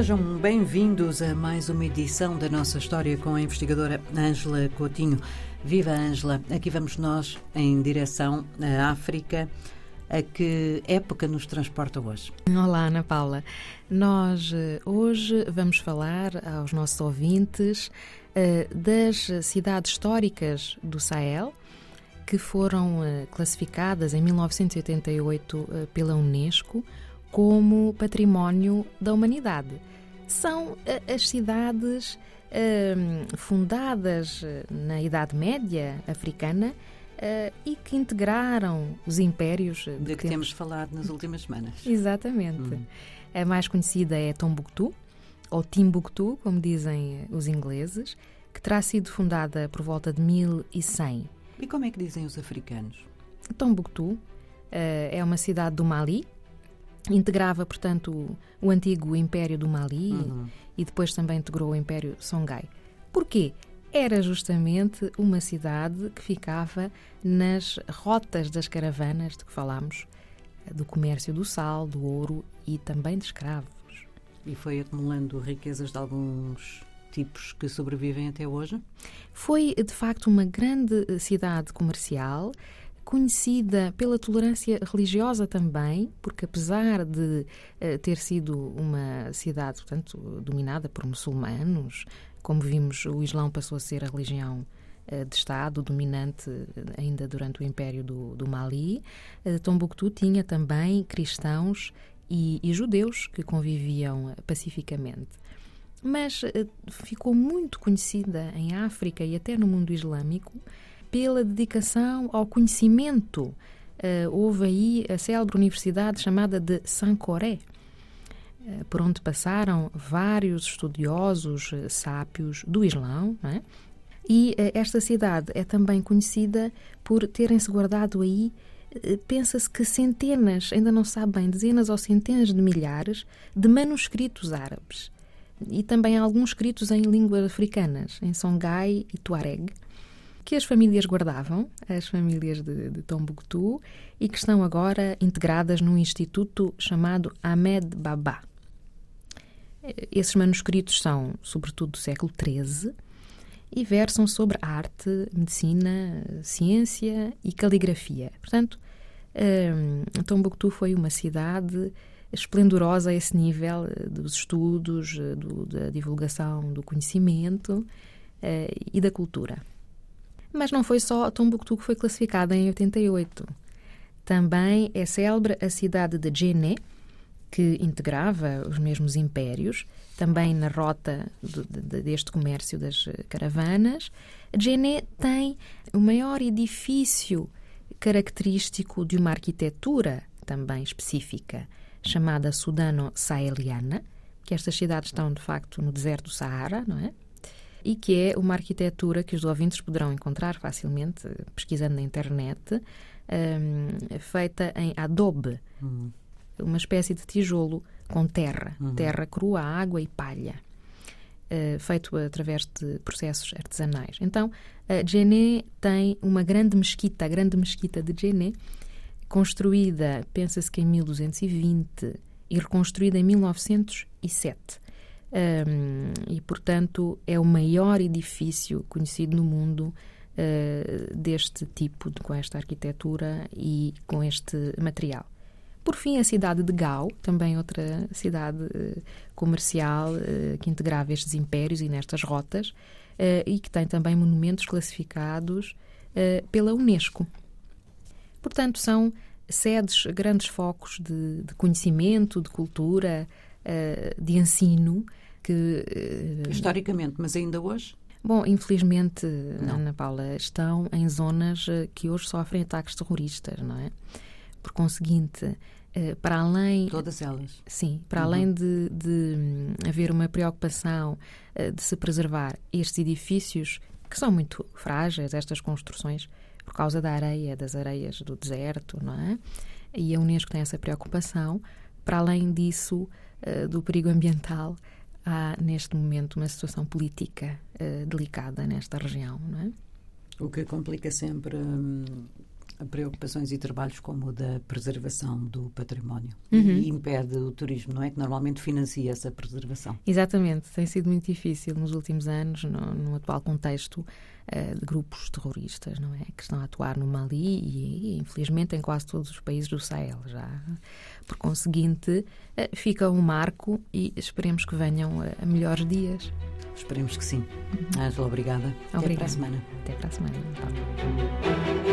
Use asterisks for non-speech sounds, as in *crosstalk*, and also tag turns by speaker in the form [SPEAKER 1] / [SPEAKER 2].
[SPEAKER 1] Sejam bem-vindos a mais uma edição da nossa história com a investigadora Ângela Coutinho. Viva Ângela! Aqui vamos nós em direção à África. A que época nos transporta hoje?
[SPEAKER 2] Olá, Ana Paula. Nós eh, hoje vamos falar aos nossos ouvintes eh, das cidades históricas do Sahel, que foram eh, classificadas em 1988 pela Unesco como Património da Humanidade. São as cidades fundadas na Idade Média africana Uh, e que integraram os impérios
[SPEAKER 1] de, de que, temos... temos falado nas últimas semanas. *laughs*
[SPEAKER 2] Exatamente. Hum. A mais conhecida é Tombuctu, ou Timbuktu, como dizem os ingleses, que terá sido fundada por volta de 1100.
[SPEAKER 1] E como é que dizem os africanos?
[SPEAKER 2] Tombuctu uh, é uma cidade do Mali, integrava, portanto, o, o antigo Império do Mali uhum. e depois também integrou o Império Songhai. Porquê? era justamente uma cidade que ficava nas rotas das caravanas de que falámos, do comércio do sal, do ouro e também de escravos.
[SPEAKER 1] E foi acumulando riquezas de alguns tipos que sobrevivem até hoje?
[SPEAKER 2] Foi, de facto, uma grande cidade comercial, conhecida pela tolerância religiosa também, porque apesar de uh, ter sido uma cidade, portanto, dominada por muçulmanos, como vimos, o Islão passou a ser a religião uh, de Estado dominante uh, ainda durante o Império do, do Mali. Tombuctu tinha também cristãos e, e judeus que conviviam pacificamente mas ficou muito conhecida em África e até no mundo islâmico pela dedicação ao conhecimento. Uh, houve aí a célebre universidade chamada de Sankoré, uh, por onde passaram vários estudiosos uh, sábios do Islão, é? E esta cidade é também conhecida por terem-se guardado aí, pensa-se que centenas, ainda não sabe bem, dezenas ou centenas de milhares de manuscritos árabes. E também alguns escritos em línguas africanas, em Songhai e Tuareg que as famílias guardavam, as famílias de, de Tombuctu, e que estão agora integradas num instituto chamado Ahmed Baba. Esses manuscritos são, sobretudo, do século XIII e versam sobre arte, medicina, ciência e caligrafia. Portanto, um, Tombuctu foi uma cidade esplendorosa a esse nível eh, dos estudos, eh, do, da divulgação do conhecimento uh, e da cultura. Mas não foi só Tombuctu que foi classificada em 88. Também é célebre a cidade de Djenné, que integrava os mesmos impérios, também na rota de, de, deste comércio das caravanas. Djenné tem o maior edifício característico de uma arquitetura também específica, chamada Sudano-Saheliana, que estas cidades estão, de facto, no deserto do Saara, não é? E que é uma arquitetura que os ouvintes poderão encontrar facilmente pesquisando na internet, um, feita em adobe, uhum. uma espécie de tijolo com terra, uhum. terra crua, água e palha. Uh, feito através de processos artesanais. Então, a Djenné tem uma grande mesquita, a grande mesquita de Djenné, construída, pensa-se que em 1220 e reconstruída em 1907 um, e, portanto, é o maior edifício conhecido no mundo uh, deste tipo, com esta arquitetura e com este material. Por fim, a cidade de Gao, também outra cidade uh, comercial uh, que integrava estes impérios e nestas rotas, e que tem também monumentos classificados pela Unesco. Portanto, são sedes, grandes focos de, de conhecimento, de cultura, de ensino, que.
[SPEAKER 1] Uh, Historicamente, mas ainda hoje?
[SPEAKER 2] Bom, infelizmente, não. Ana Paula, estão em zonas eh, que hoje sofrem ataques terroristas, não é? Por conseguinte, eh, para além.
[SPEAKER 1] Todas elas.
[SPEAKER 2] Sim, para uhum. além de, de hum, haver uma preocupação de se preservar estes edifícios, que são muito frágeis, estas construções, por causa da areia, das areias do deserto, não é? E a Unesco tem essa preocupação. Para além disso, do perigo ambiental, há neste momento uma situação política uh, delicada nesta região, não é?
[SPEAKER 1] O que complica sempre hum, preocupações e trabalhos como o da preservação do património
[SPEAKER 2] Uhum.
[SPEAKER 1] e impede o turismo, não é? Que normalmente financia essa preservação.
[SPEAKER 2] Exatamente, tem sido muito difícil nos últimos anos, no, no atual contexto uh, de grupos terroristas, não é? Que estão a atuar no Mali e, e, infelizmente, em quase todos os países do Sahel já. Por conseguinte, uh, fica um marco e esperemos que venham a, a melhores dias.
[SPEAKER 1] Esperemos que sim. Ângela, obrigada.
[SPEAKER 2] obrigada.
[SPEAKER 1] Até para a semana.
[SPEAKER 2] Até para a semana. Então.